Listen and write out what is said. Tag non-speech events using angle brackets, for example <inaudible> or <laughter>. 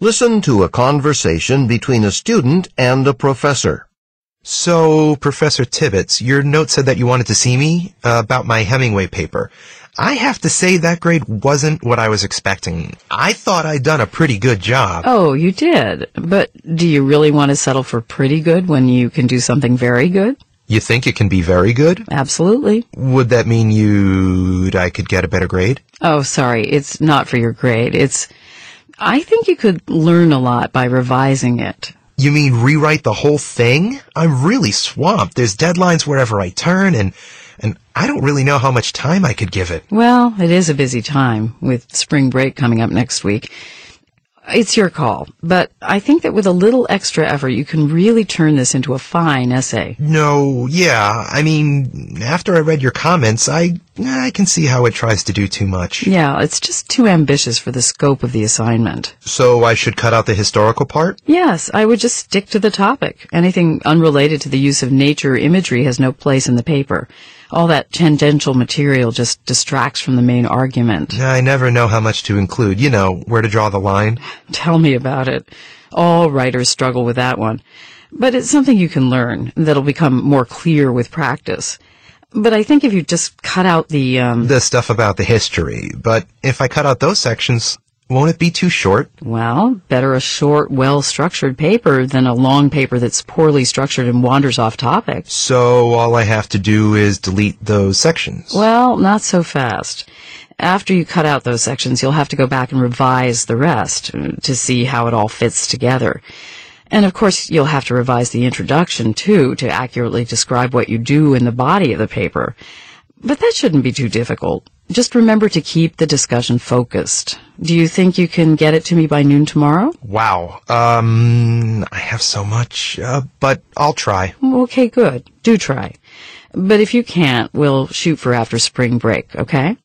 Listen to a conversation between a student and a professor. So, Professor Tibbets, your note said that you wanted to see me uh, about my Hemingway paper. I have to say that grade wasn't what I was expecting. I thought I'd done a pretty good job. Oh, you did. But do you really want to settle for pretty good when you can do something very good? You think it can be very good? Absolutely. Would that mean you I could get a better grade? Oh, sorry. It's not for your grade. It's, I think you could learn a lot by revising it. You mean rewrite the whole thing? I'm really swamped. There's deadlines wherever I turn and and I don't really know how much time I could give it. Well, it is a busy time with spring break coming up next week. It's your call, but I think that with a little extra effort, you can really turn this into a fine essay. No, yeah. I mean, after I read your comments, I I can see how it tries to do too much. Yeah, it's just too ambitious for the scope of the assignment. So I should cut out the historical part? Yes, I would just stick to the topic. Anything unrelated to the use of nature imagery has no place in the paper. All that tangential material just distracts from the main argument. I never know how much to include. You know, where to draw the line. <laughs> Tell me about it. All writers struggle with that one. But it's something you can learn that'll become more clear with practice. But I think if you just cut out the, um, The stuff about the history. But if I cut out those sections, won't it be too short? well, better a short, well-structured paper than a long paper that's poorly structured and wanders off topic. So all I have to do is delete those sections. Well, not so fast. After you cut out those sections, you'll have to go back and revise the rest to see how it all fits together. And of course, you'll have to revise the introduction too to accurately describe what you do in the body of the paper. But that shouldn't be too difficult. Just remember to keep the discussion focused. Do you think you can get it to me by noon tomorrow? Wow. Um, I have so much, uh, but I'll try. Okay, good. Do try. But if you can't, we'll shoot for after spring break, okay?